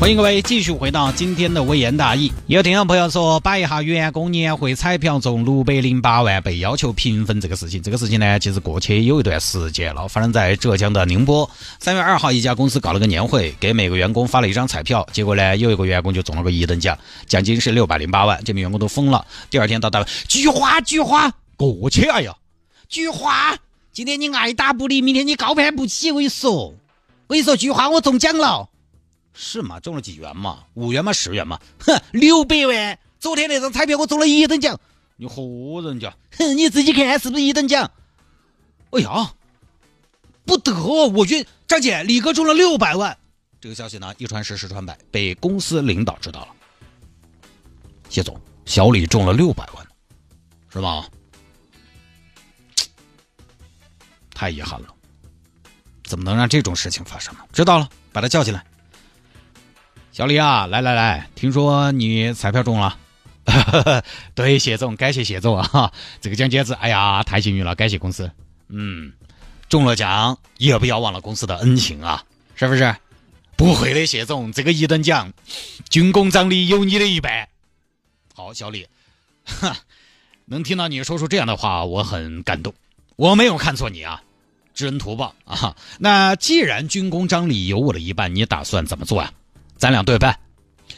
欢迎各位继续回到今天的微言大义。有听众朋友说，摆一下员工年会彩票中六百零八万被要求平分这个事情。这个事情呢，其实过去有一段时间了，发生在浙江的宁波。三月二号，一家公司搞了个年会，给每个员工发了一张彩票，结果呢，有一个员工就中了个一等奖，奖金是六百零八万。这名员工都疯了。第二天到单位，菊花，菊花，过去哎呀，菊花，今天你爱答不理，明天你高攀不起。我跟你说，我跟你说，菊花，我中奖了。是吗？中了几元嘛？五元吗？十元吗？哼，六百万！昨天那张彩票我中了一等奖，你唬人家？哼，你自己看是不是一等奖？哎呀，不得！我觉张姐，李哥中了六百万。这个消息呢，一传十，十传百，被公司领导知道了。谢总，小李中了六百万，是吗？太遗憾了，怎么能让这种事情发生呢？知道了，把他叫进来。小李啊，来来来，听说你彩票中了，对，谢总，感谢谢总啊，这个奖简直，哎呀，太幸运了，感谢公司。嗯，中了奖也不要忘了公司的恩情啊，是不是？不会的，谢总，这个一等奖，军功章里有你的一半。好，小李，哈，能听到你说出这样的话，我很感动。我没有看错你啊，知恩图报啊。那既然军功章里有我的一半，你打算怎么做啊？咱俩对半，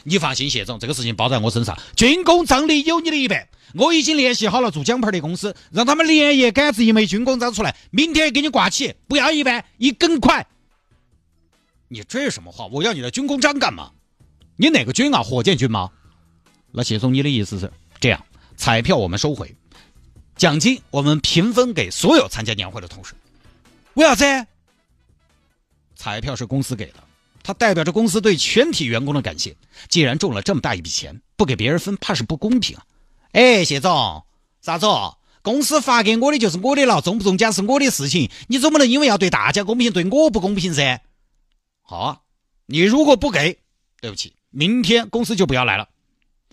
你放心，谢总，这个事情包在我身上。军功章里有你的一半，我已经联系好了做奖牌的公司，让他们连夜赶制一枚军功章出来，明天给你挂起，不要一半，一根块。你这是什么话？我要你的军功章干嘛？你哪个军啊？火箭军吗？那谢总，你的意思是这样？彩票我们收回，奖金我们平分给所有参加年会的同事。为啥子？彩票是公司给的。他代表着公司对全体员工的感谢。既然中了这么大一笔钱，不给别人分，怕是不公平啊！哎，谢总，啥子？公司发给我的就是我的了，中不中奖是我的事情，你总不能因为要对大家公平，对我不公平噻？好啊，你如果不给，对不起，明天公司就不要来了。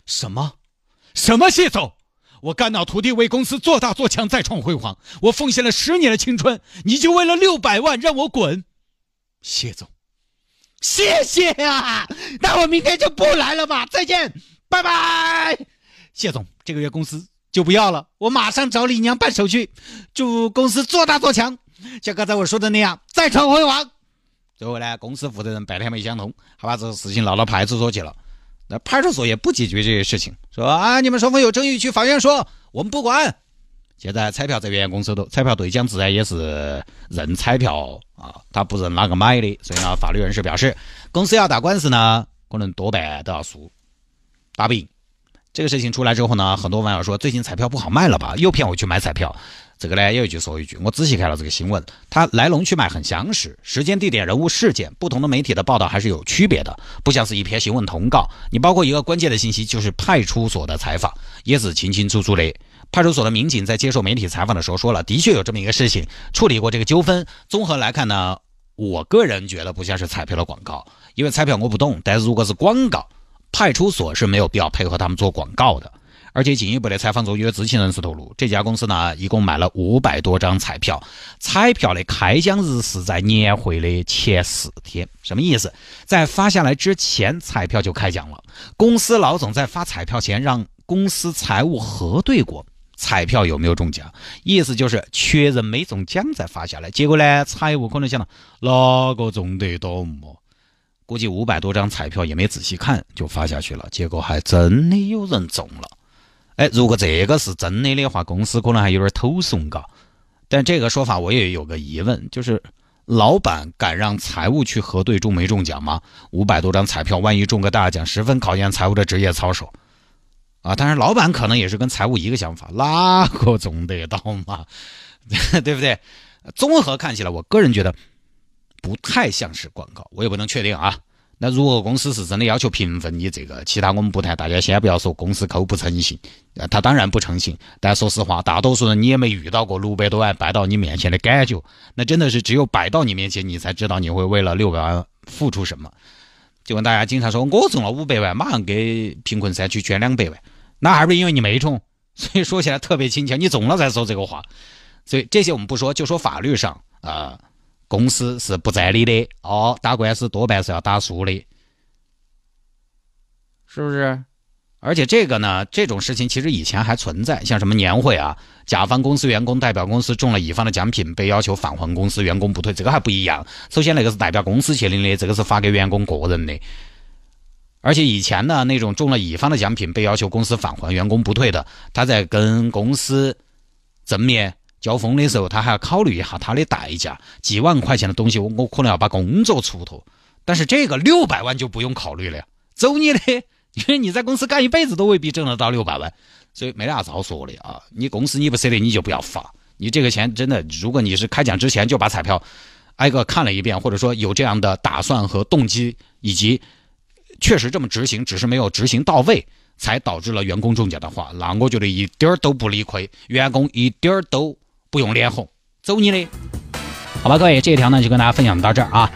什么？什么？谢总，我肝脑涂地为公司做大做强，再创辉煌，我奉献了十年的青春，你就为了六百万让我滚？谢总。谢谢啊，那我明天就不来了吧，再见，拜拜。谢总，这个月工资就不要了，我马上找李娘办手续。祝公司做大做强，像刚才我说的那样，再创辉煌。最后呢，公司负责人半天没想通，还把这个事情闹到派出所去了。那派出所也不解决这些事情，说啊，你们双方有争议，去法院说，我们不管。现在彩票在员工手头，彩票兑奖自然也是认彩票啊，他不是哪个买的，所以呢，法律人士表示，公司要打官司呢，可能多半都要输，打不赢。这个事情出来之后呢，很多网友说最近彩票不好卖了吧，又骗我去买彩票。这个呢，有一句说一句，我仔细看了这个新闻，它来龙去脉很详实，时间、地点、人物、事件，不同的媒体的报道还是有区别的，不像是一篇新闻通稿，你包括一个关键的信息，就是派出所的采访，也是清清楚楚的。派出所的民警在接受媒体采访的时候说了，的确有这么一个事情，处理过这个纠纷。综合来看呢，我个人觉得不像是彩票的广告，因为彩票我不懂。但是如果是广告，派出所是没有必要配合他们做广告的。而且进一步的采访中，有知情人士透露，这家公司呢一共买了五百多张彩票，彩票的开奖日是在年会的前四天。什么意思？在发下来之前，彩票就开奖了。公司老总在发彩票前让公司财务核对过。彩票有没有中奖？意思就是确认没中奖再发下来。结果呢，财务可能想到哪个中得多么？估计五百多张彩票也没仔细看就发下去了。结果还真的有人中了。哎，如果这个是真的的话，公司可能还有点头怂嘎。但这个说法我也有个疑问，就是老板敢让财务去核对中没中奖吗？五百多张彩票，万一中个大奖，十分考验财务的职业操守。啊，当然，老板可能也是跟财务一个想法，哪个总得到嘛？对不对？综合看起来，我个人觉得不太像是广告，我也不能确定啊。那如果公司是真的要求平分你这个，其他我们不谈，大家先不要说公司抠不诚信，呃，他当然不诚信，但说实话，大多数人你也没遇到过六百多万摆到你面前的感觉，那真的是只有摆到你面前，你才知道你会为了六百万付出什么。就跟大家经常说，我中了五百万，马上给贫困山区捐两百万，那还不是因为你没中，所以说起来特别亲切。你中了再说这个话，所以这些我们不说，就说法律上啊。公司是不在理的哦，打官司多半是要打输的，是不是？而且这个呢，这种事情其实以前还存在，像什么年会啊，甲方公司员工代表公司中了乙方的奖品，被要求返还公司，员工不退，这个还不一样。首先那个是代表公司去领的，这个是发给员工个人的。而且以前呢，那种中了乙方的奖品，被要求公司返还，员工不退的，他在跟公司正面。交锋的时候，他还要考虑一下他的代价，几万块钱的东西，我我可能要把工作出脱。但是这个六百万就不用考虑了，走你的，因 为你在公司干一辈子都未必挣得到六百万，所以没啥子好说的啊。你公司你不舍得，你就不要发。你这个钱真的，如果你是开奖之前就把彩票挨个看了一遍，或者说有这样的打算和动机，以及确实这么执行，只是没有执行到位。才导致了员工中奖的话，那我觉得一点儿都不理亏，员工一点儿都。不用脸红，走你的，好吧，各位，这一条呢就跟大家分享到这儿啊。